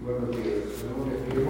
Buenos días. Tenemos que pedir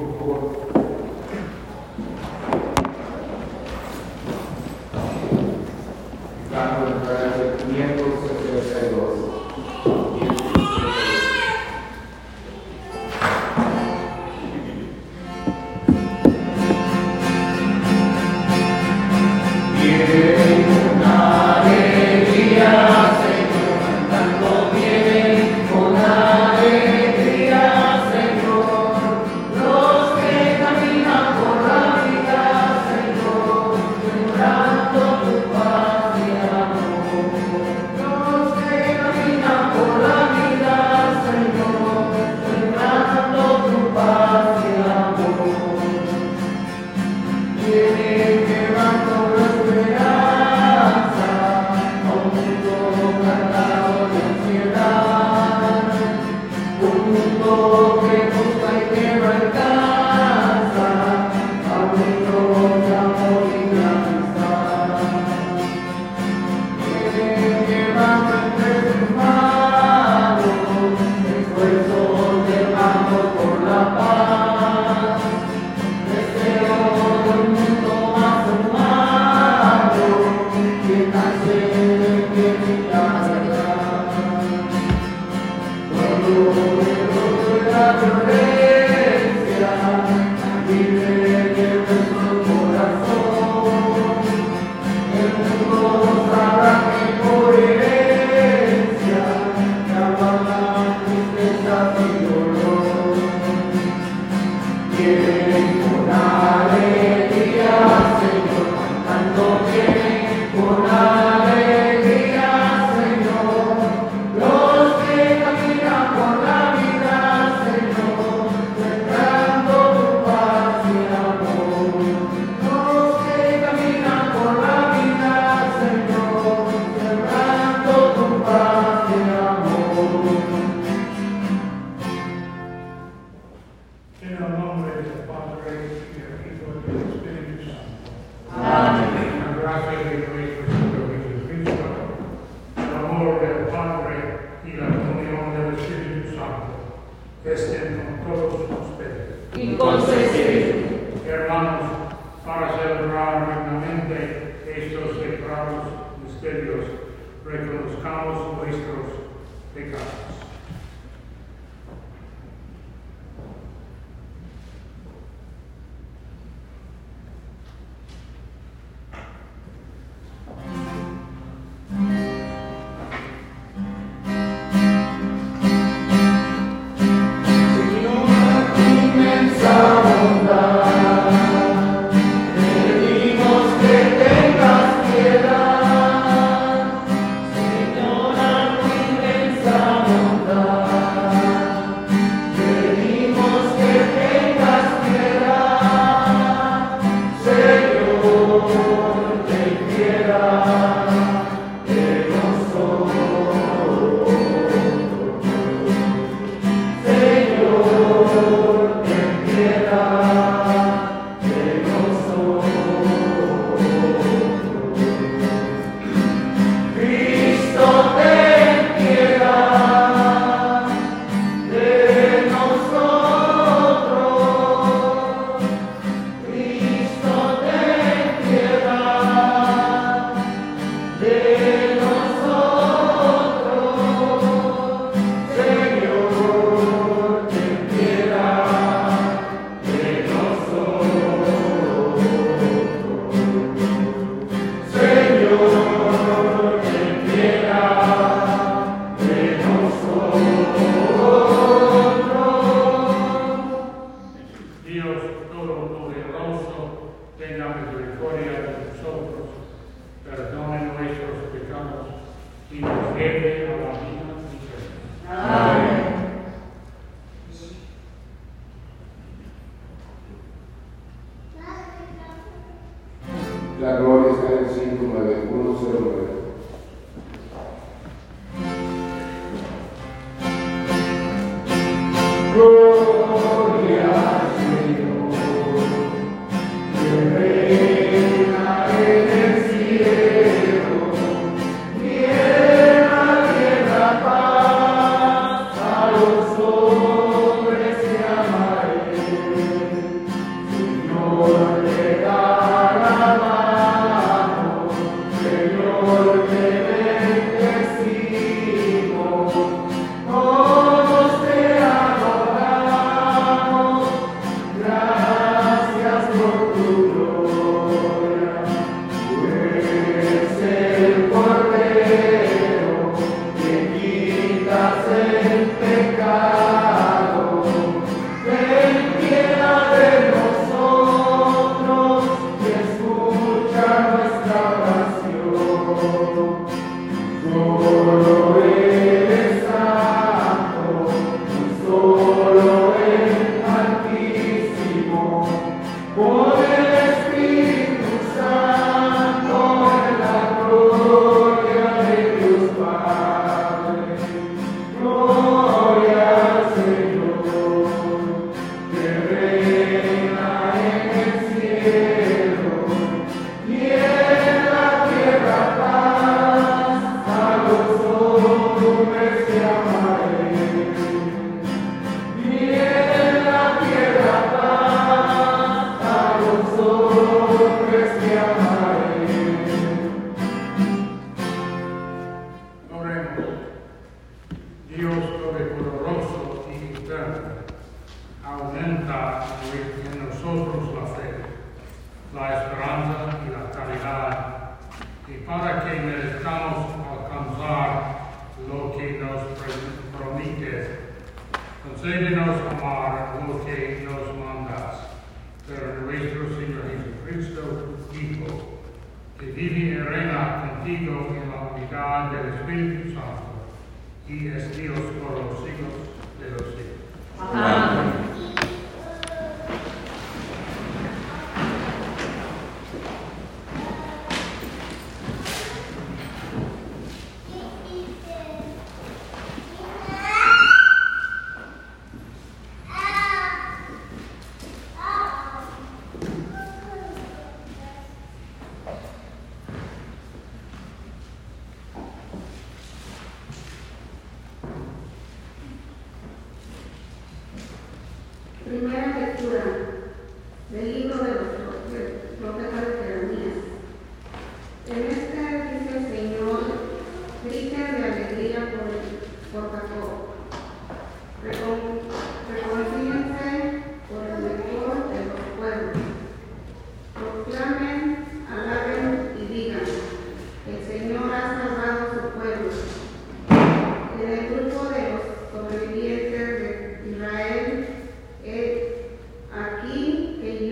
que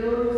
Eu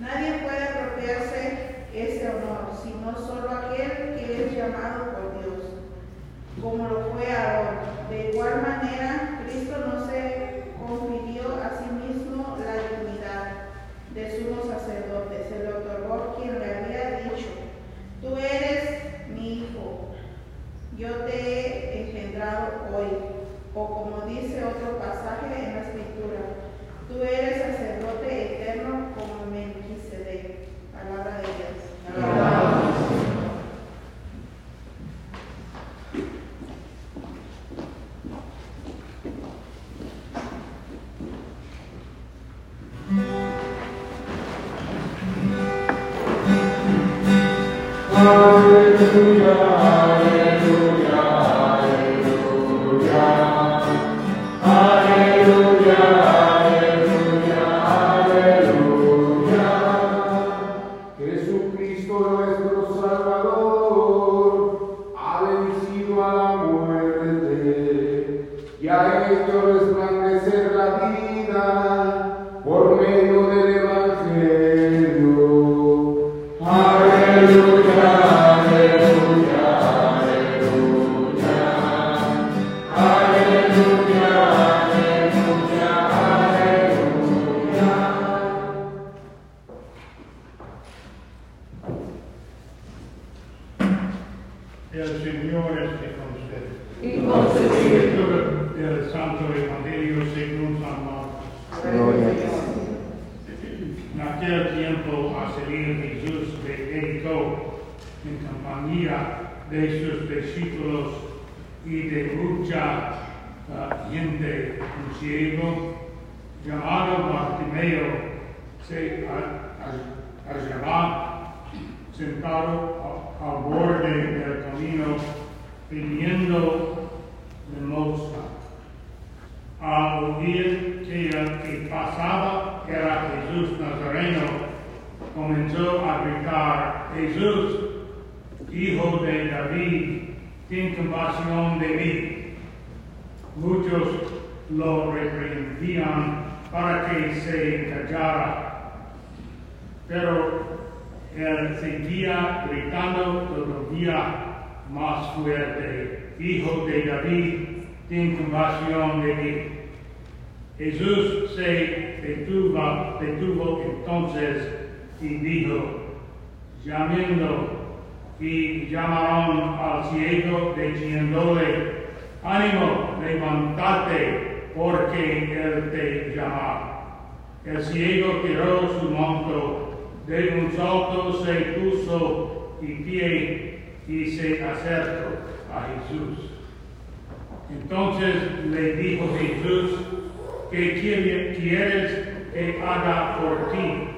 Nadie puede apropiarse ese honor, sino solo aquel que es llamado por Dios, como lo fue Aarón. De igual manera, Cristo no se confirió a sí mismo la dignidad de sumo sacerdote, se lo otorgó quien le había dicho, tú eres mi hijo, yo te he engendrado hoy, o como dice otro pasaje en la escritura, tú eres sacerdote eterno como El Señor esté con ustedes. Y con su espíritu. Del Santo Evangelio según San Marcos. Gloria a Dios. En aquel tiempo a salir Jesús de Jericó en compañía de sus discípulos y de mucha ah, gente, un ciego llamado Bartimeo se ha- ha- hallaba sentado a- al borde del camino pidiendo limosna. Al oír que el que pasaba era Jesús Nazareno, comenzó a gritar, Jesús, hijo de David, ten compasión de mí. Muchos lo reprendían para que se callara, pero él seguía gritando todavía más fuerte, Hijo de David, ten compasión de mí. Jesús se detuvo, detuvo entonces y dijo, llamando, y llamaron al ciego diciéndole, ánimo, levántate, porque él te llama. El ciego tiró su manto, de un salto se puso y pie y se acercó a Jesús. Entonces le dijo Jesús, ¿qué quiere- quieres que haga por ti?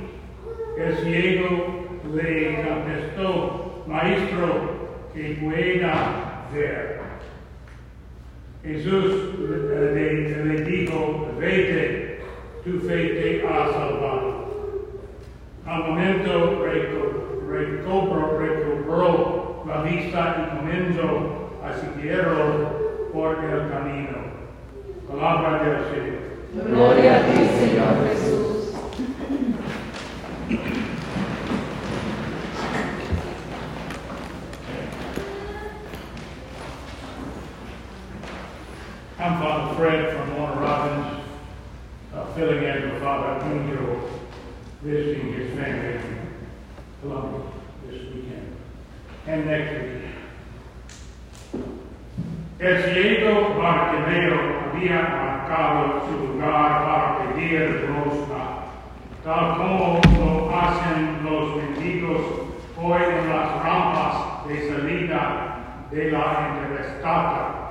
El ciego le contestó, Maestro, que pueda ver. Jesús le, le- le dijo, vete, tu fe te ha salvado. Al momento reco- recobró, la vista y comenzó a seguirlo por el camino. Palabra del Señor. Gloria a ti, Señor Jesús. I'm Father Fred from Warner Robins, uh, filling in for Father Angel, visiting his family in Columbia this weekend and next weekend. El ciego Bartimeo había marcado su lugar para pedir limosna, tal como lo hacen los mendigos hoy en las rampas de salida de la interestatal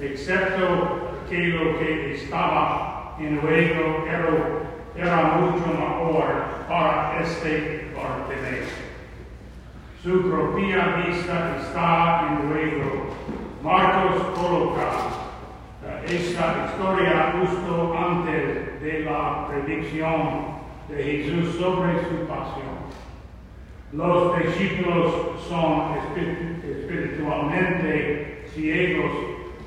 excepto que lo que estaba en juego era, era mucho mejor para este Bartimeo. Su propia vista está en juego. Marcos coloca eh, esta historia justo antes de la predicción de Jesús sobre su pasión. Los discípulos son espiritu- espiritualmente ciegos,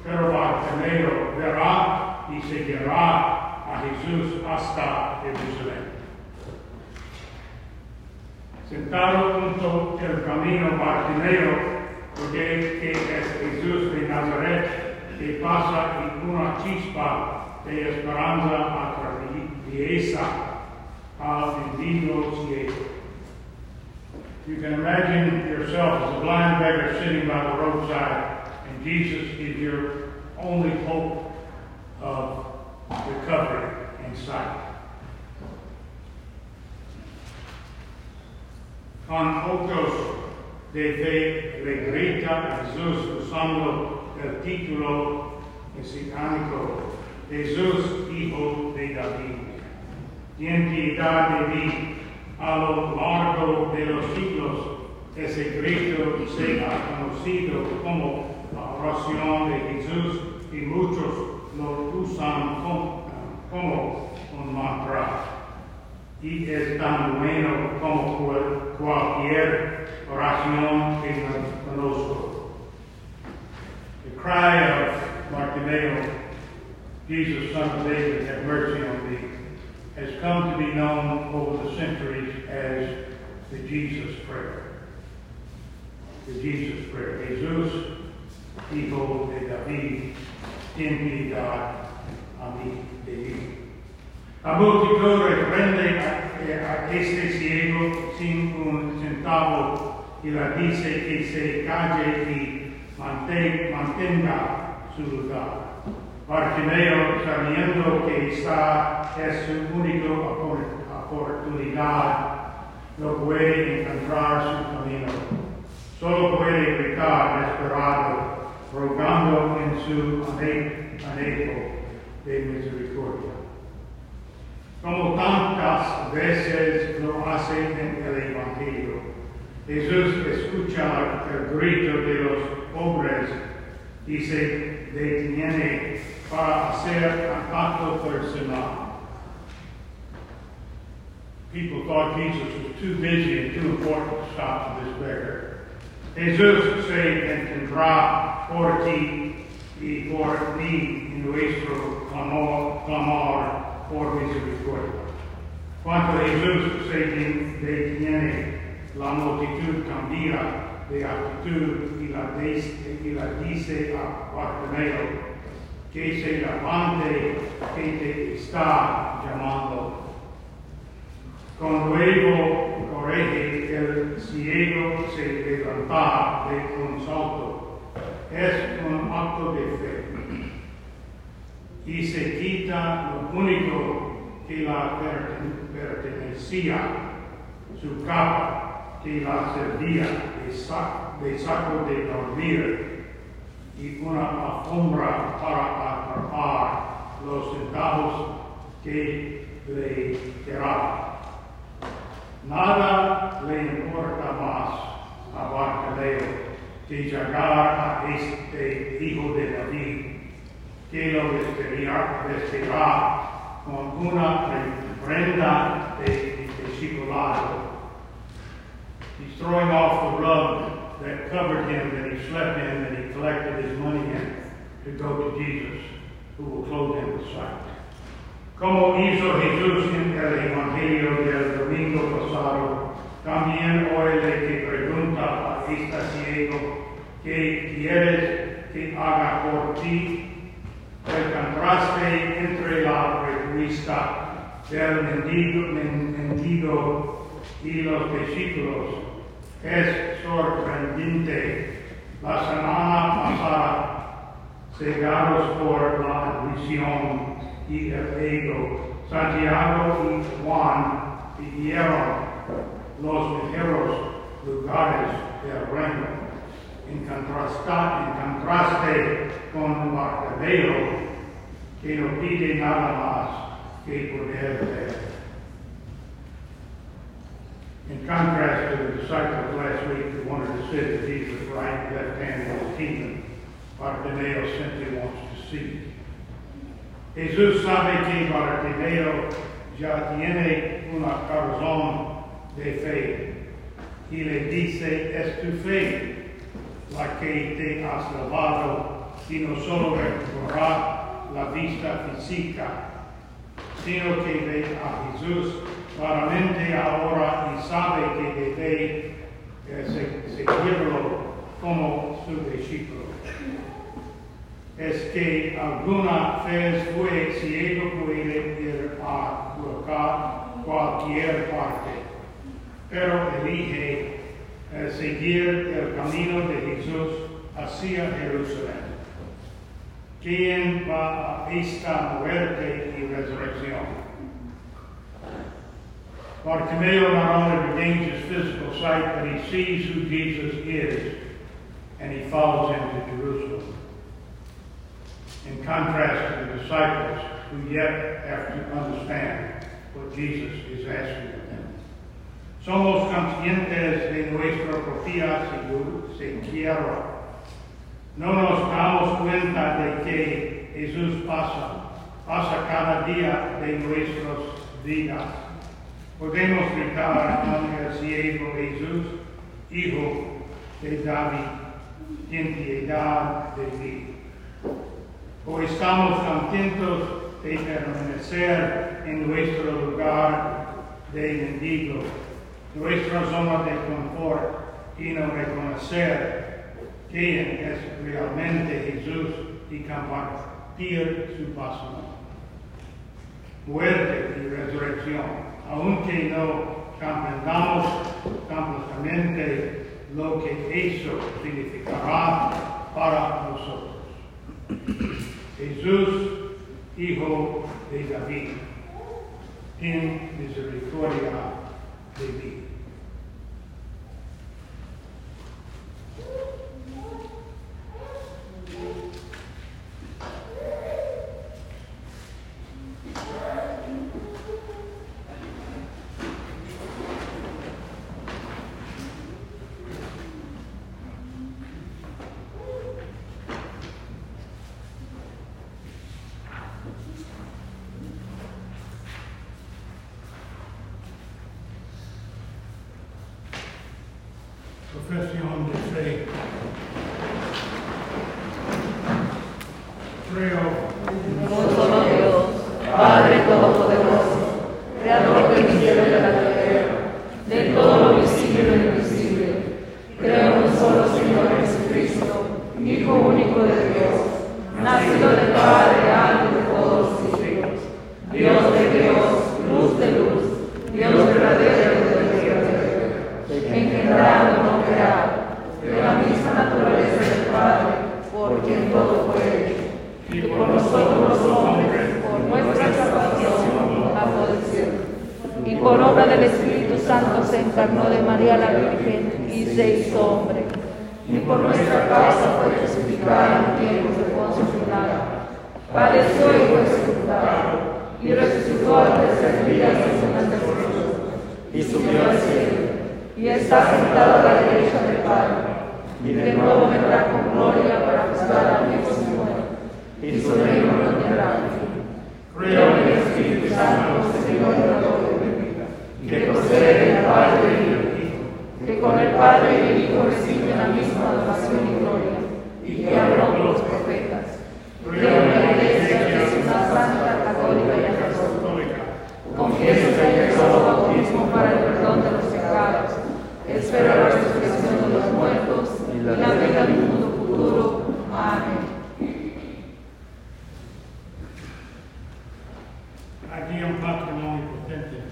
pero Bartimeo verá y seguirá a Jesús hasta Jerusalén. Sentado junto al camino Bartimeo, porque que es Jesús de Nazaret, que pasa y una chispa de esperanza atraviesa al mendigo ciego. You can imagine yourself as a blind beggar sitting by the roadside, and Jesus is your only hope of recovery and sight. Con ojos de fe le grita a Jesús usando el título mesiánico, Jesús, hijo de David. Ten piedad de mí a lo largo de los siglos, ese grito sea conocido como la oración de Jesús y muchos lo usan como, como un mantra. Y es tan bueno como cual- cualquier oración que no conozco. The cry of Bartimeo, Jesus, son of David, have mercy on me, has come to be known over the centuries as the Jesus prayer. The Jesus prayer. Jesús, hijo de David, ten piedad a mí. La multitud reprende a, eh, a este ciego sin un centavo y le dice que se calle y mante- mantenga su lugar. Bartimeo, sabiendo que esta es su única opor- oportunidad, no puede encontrar su camino. Solo puede gritar desesperado, rogando en su anhelo de misericordia. Como tantas veces lo hace en el Evangelio, Jesús escucha el grito de los pobres y se detiene para hacer un acto personal. People thought Jesus was too busy and too important to stop for this beggar. Jesús se encontrará por ti y por mí en nuestro clamor, clamor por misericordia. Cuando Jesús se detiene, la multitud cambia de actitud y la dice a Bartimeo que se levante, que te está llamando. Con nuevo coraje el ciego se levanta de un. Es un acto de fe. Y se quita lo único que la perten- pertenecía, su capa que la servía de saco de dormir y una alfombra para atrapar los centavos que le quedaban. Nada le importa más a Bartimeo que llegar a este hijo de David, que lo vestirá con una prenda de. He's throwing off the that covered him, that he slept in, that he collected his money in, to go to Jesus, who will clothe him with sight. Como hizo Jesús en el Evangelio del domingo pasado, también hoy le que pregunta a este ciego, ¿qué quieres que haga por ti? El contraste entre la respuesta del mendigo, men- mendigo y los discípulos es sorprendente. La semana pasada cegados por la visión y el ego. Santiago y Juan pidieron los mejores lugares del reino. En, contraste con Bartimeo, que no pide nada más que poder In contrast to the disciples last week who wanted to sit at Jesus' right and left hand in his kingdom, Bartimeo simply wants to see. Jesús sabe que Bartimeo ya tiene una corazón de fe y le dice, es tu fe la que te ha salvado y no solo recuperará la vista física, sino que ve a Jesús claramente ahora y sabe que debe eh, se- seguirlo como su discípulo. Es que alguna vez fue ciego puede ir a cualquier- cualquier parte, pero elige eh, seguir el camino de Jesús hacia Jerusalén. ¿Quién va a esta muerte y resurrección? Bartimeo not only regains his physical sight, but he sees who Jesus is, and he follows him to Jerusalem. In contrast to the disciples, who yet have to understand what Jesus is asking of them. Somos conscientes de nuestra propia sequía. No nos damos cuenta de que Jesús pasa, pasa cada día de nuestras vidas. Podemos gritar a el cielo Jesús, Hijo de David, ten piedad de mí. O estamos contentos de permanecer en nuestro lugar de mendigo, nuestra zona de confort y no reconocer quién es realmente Jesús y compartir su pasión, muerte y resurrección, aunque no comprendamos completamente lo que eso significará para nosotros. Jesús, Hijo de David, en misericordia de mí. Profesión de fe. Creo Un solo Dios, Padre Todopoderoso, Creador del cielo y de la tierra, de todo lo visible y lo invisible. Creo en un solo Señor Jesucristo, Hijo único de Dios, nacido del Padre antes de todos los siglos. Dios de Dios, luz de luz, Dios verdadero de verdadero, engendrado, no creado, de la misma naturaleza del Padre, por quien todo fue hecho y por nosotros los hombres, por nuestra salvación, bajo cielo. Y por obra del Espíritu Santo se encarnó de María la Virgen y se hizo hombre. Y por nuestra causa fue crucificado en tiempos de Poncio. Padeció y fue sepultado, y resucitó al tercer día y subió al cielo, y está sentado a la derecha del Padre, y de nuevo vendrá con gloria para juzgar a vivos y su reino no tendrá fin. Creo en el Espíritu Santo, Señor y Dador de vida, que procede del Padre y del Hijo, que con el Padre y el Hijo reciben la misma adoración y gloria, y que habló con los profetas. Creo en la Iglesia, que es una santa, católica y apostólica. Confieso que un solo bautismo para el perdón de los pecados. Espero la resurrección de los muertos y la vida del mundo futuro. Amén. Agium Patrum Omnipotente,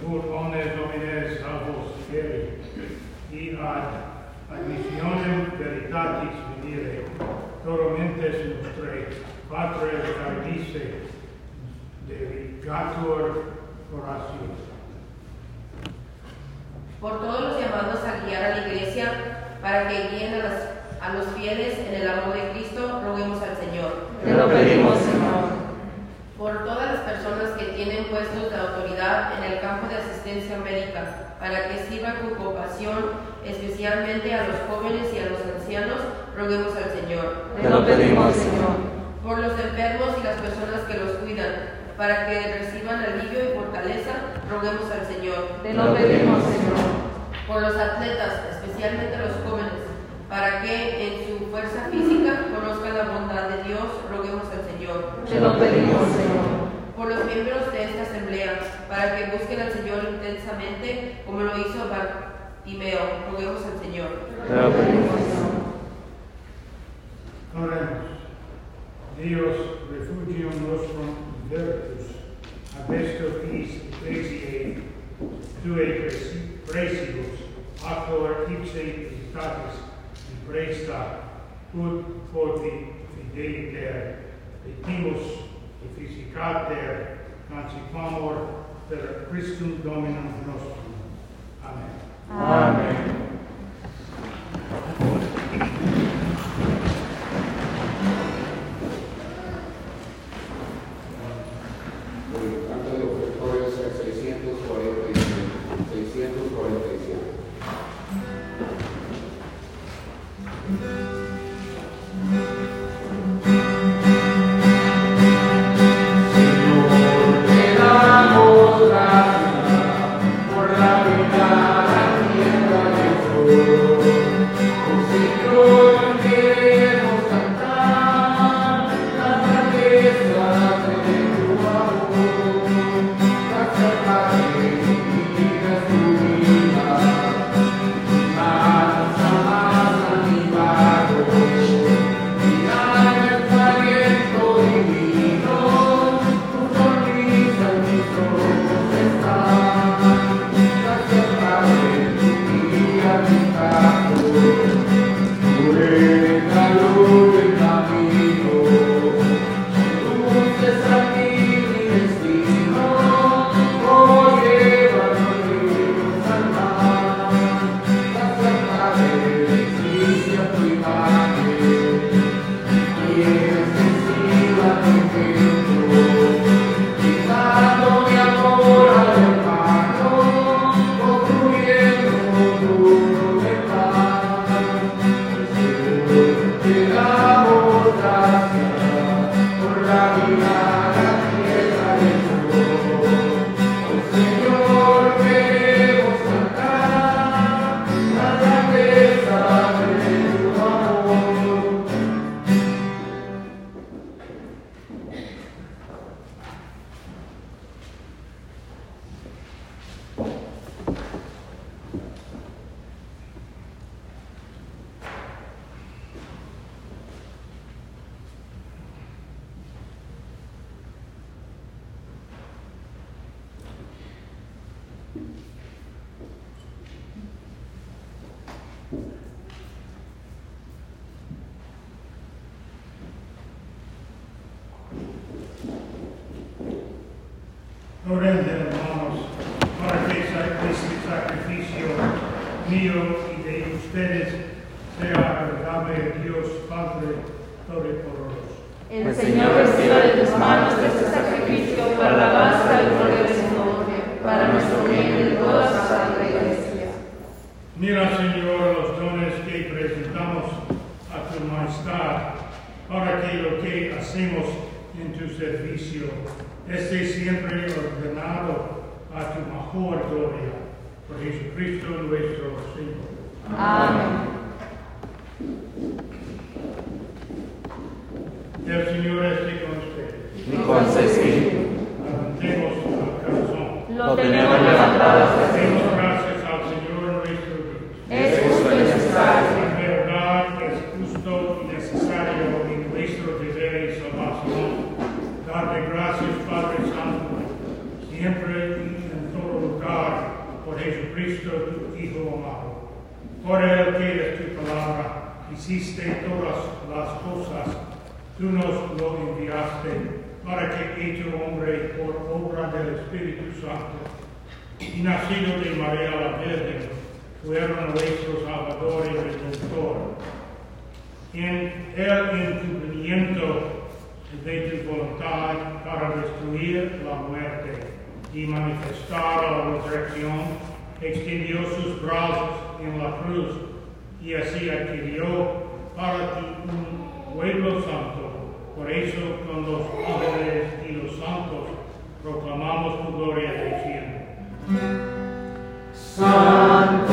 Tur omnes homines salvos fieri, i ad admissionem veritatis venire, tormentes nostrae, Patre cardisse, dedicator Horacio. por todos los llamados a guiar a la iglesia para que guíen a, las- a los fieles en el amor de Cristo, roguemos al Señor. Te lo pedimos, Señor. Por todas las personas que tienen puestos de autoridad en el campo de asistencia médica, para que sirva con compasión especialmente a los jóvenes y a los ancianos, roguemos al Señor. Te lo pedimos, Señor. Por los enfermos y las personas que los cuidan, para que reciban alivio y fortaleza, roguemos al Señor. Te lo pedimos, Señor. por los atletas, especialmente los jóvenes, para que en su fuerza física conozcan la bondad de Dios, roguemos al Señor. Te lo pedimos, Señor. Por los miembros de esta asamblea, para que busquen al Señor intensamente, como lo hizo Bartimeo, roguemos al Señor. Oremos. Dios, refugium nostrum virtus, abesto quis ecclesiae, tue presi- presibus, actor ipse visitatis, in presta, ut poti fideliter, petimus efficicate principamur per Christum Dominum nostrum. Amen. Amen. Amen. You. Por Jesucristo nuestro Señor. Amén. El Señor esté con ustedes. y con su espíritu. Levantemos el corazón. Lo tenemos levantado hasta Demos gracias al Señor nuestro Dios. Es justo y necesario. En verdad es justo y necesario en nuestro deber y salvación darte gracias, Padre Santo, siempre y en todo lugar, por Jesucristo, tu Hijo amado. Por el que es tu palabra, hiciste todas las cosas, tú nos lo enviaste para que hecho hombre por obra del Espíritu Santo y nacido de María la Virgen, fueron nuestro Salvador y Redentor. En el encubrimiento de tu voluntad para destruir la muerte y manifestar la resurrección, extendió sus brazos en la cruz y así adquirió para ti un pueblo santo. Por eso con los ángeles y los santos proclamamos tu gloria diciendo. Santo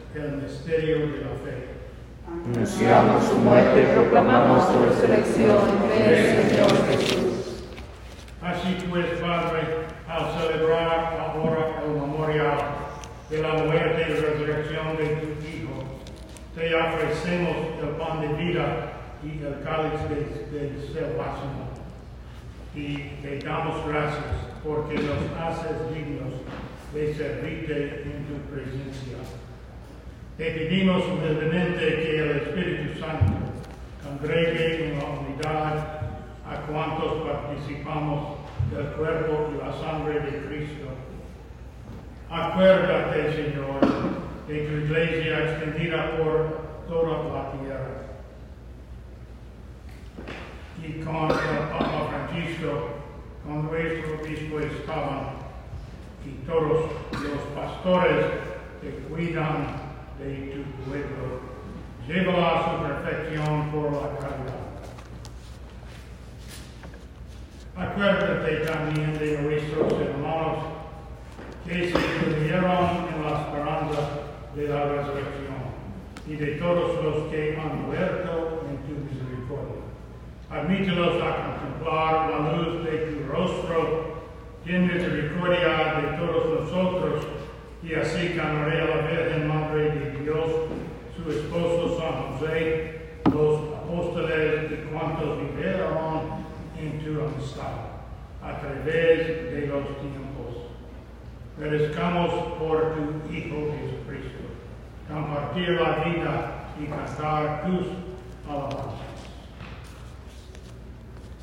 el misterio de la fe. Anunciamos su muerte y proclamamos su resurrección. Ven, Señor Jesús. Así pues, Padre, al celebrar ahora el memorial de la muerte y resurrección de tu Hijo, te ofrecemos el pan de vida y el cáliz de, de salvación. Y te damos gracias porque nos haces dignos de servirte en tu presencia. Te pedimos humildemente que el Espíritu Santo congregue en la unidad a cuantos participamos del cuerpo y la sangre de Cristo. Acuérdate, Señor, de tu iglesia extendida por toda la tierra. Y con el Papa Francisco, con nuestro obispo Esteban y todos los pastores que cuidan de tu pueblo, llévala a su perfección por la caridad. Acuérdate también de nuestros hermanos que se durmieron en la esperanza de la resurrección y de todos los que han muerto en tu misericordia. Admítelos a contemplar la luz de tu rostro, ten misericordia de todos nosotros y así con María la Virgen Madre de Dios, su esposo San José, los apóstoles y cuantos vivieron en tu amistad a través de los tiempos. Merezcamos por tu Hijo Jesucristo compartir la vida y cantar tus alabanzas.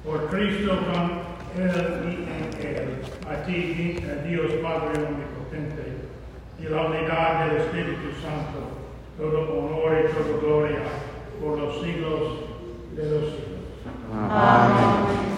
Por Cristo con Él y en Él, a ti, Dios Padre Omnipotente, y la unidad del Espíritu Santo, todo honor y toda gloria por los siglos de los siglos. Amén.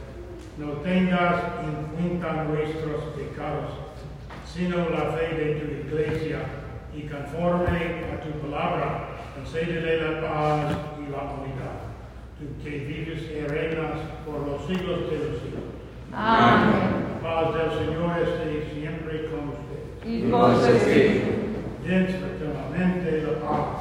No tengas en cuenta nuestros pecados, sino la fe de tu iglesia, y conforme a tu palabra, concédele la paz y la unidad. Tú que vives y reinas por los siglos de los siglos. Amén. La paz del Señor esté siempre con ustedes. y con su espíritu. Piensa eternamente la paz.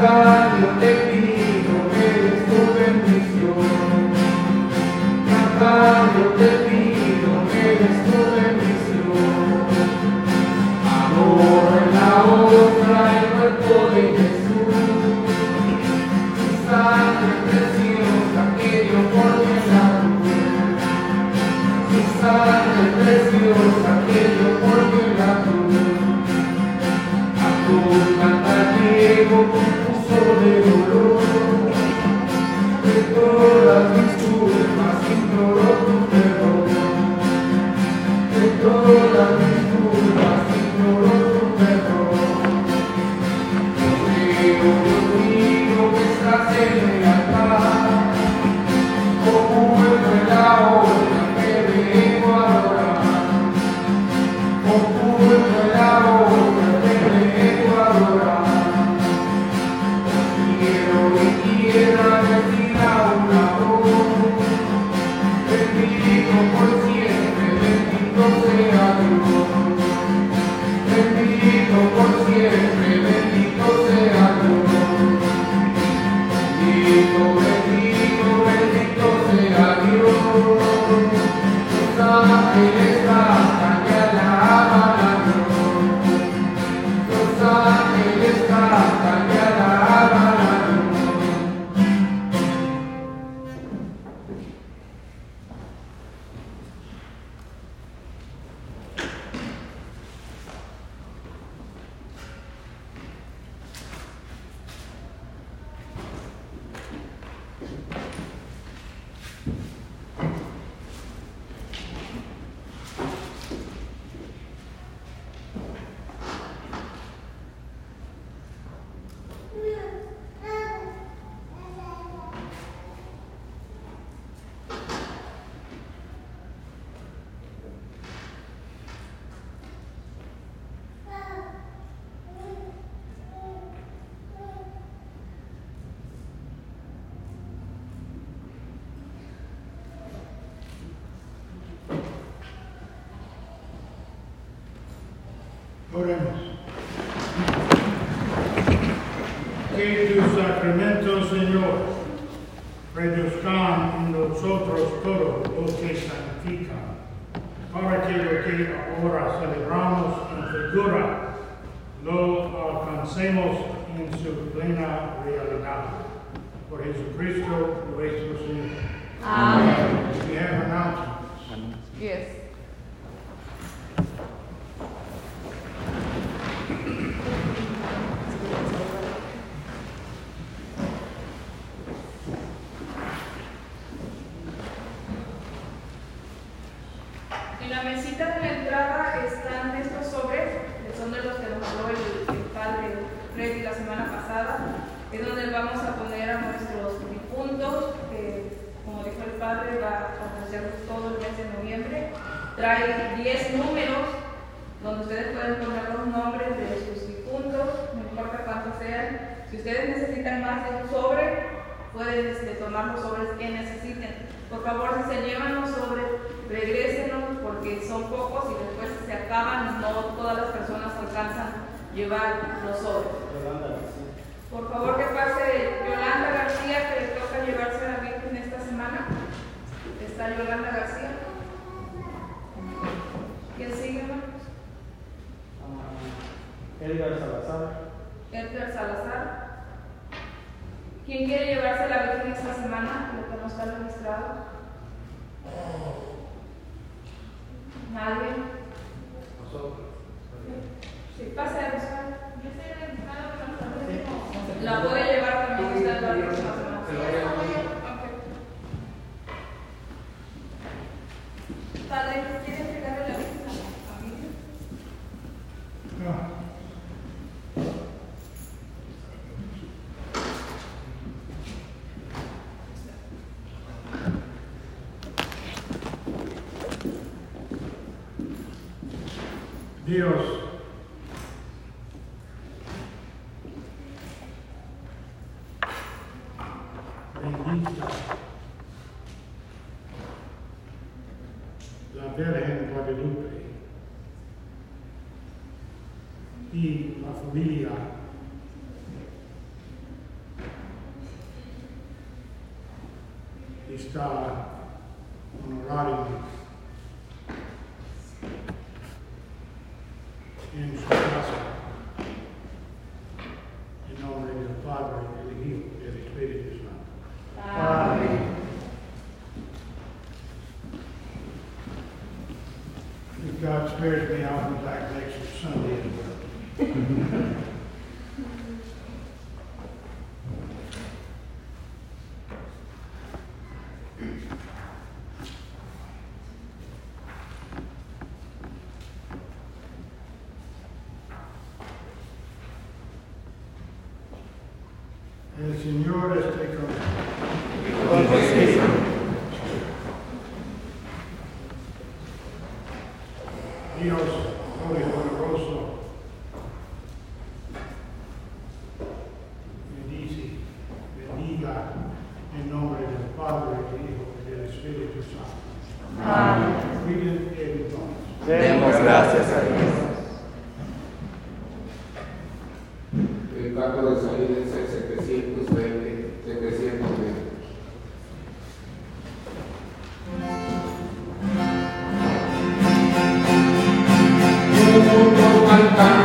Y a cambio Que tus sacramentos, Señor, reduzcan en nosotros todo lo que santifica, para que lo que ahora celebramos en figura lo alcancemos en su plena realidad. Por Jesucristo nuestro Señor. Amén. We have announcements. Yes. En la mesita de la entrada están estos sobres, que son de los que nos habló el, el padre Freddy la semana pasada. Es donde vamos a poner a nuestros difuntos, que como dijo el padre, va a ofrecer todo el mes de noviembre. Trae 10 números donde ustedes pueden poner los nombres de sus difuntos, no importa cuántos sean. Si ustedes necesitan más de un sobre, pueden este, tomar los sobres que necesiten. Por favor, si se llevan los sobres, regrésenos porque son pocos y después se acaban, no todas las personas alcanzan llevar los sobres. Por favor, que pase Yolanda García, que le toca llevarse a la Virgen esta semana. Está Yolanda García. ¿Quién sigue, Marcos? Edgar Salazar, Edgar Salazar. ¿Quién quiere llevarse a la Virgen esta semana? Lo que no está registrado. ¿Nadie? Sí, pase a La puede llevar también usted la semana. Ok. Padre, ¿quiere la Virgen a la. Dios, la Virgen Guadalupe y la familia está honorando canta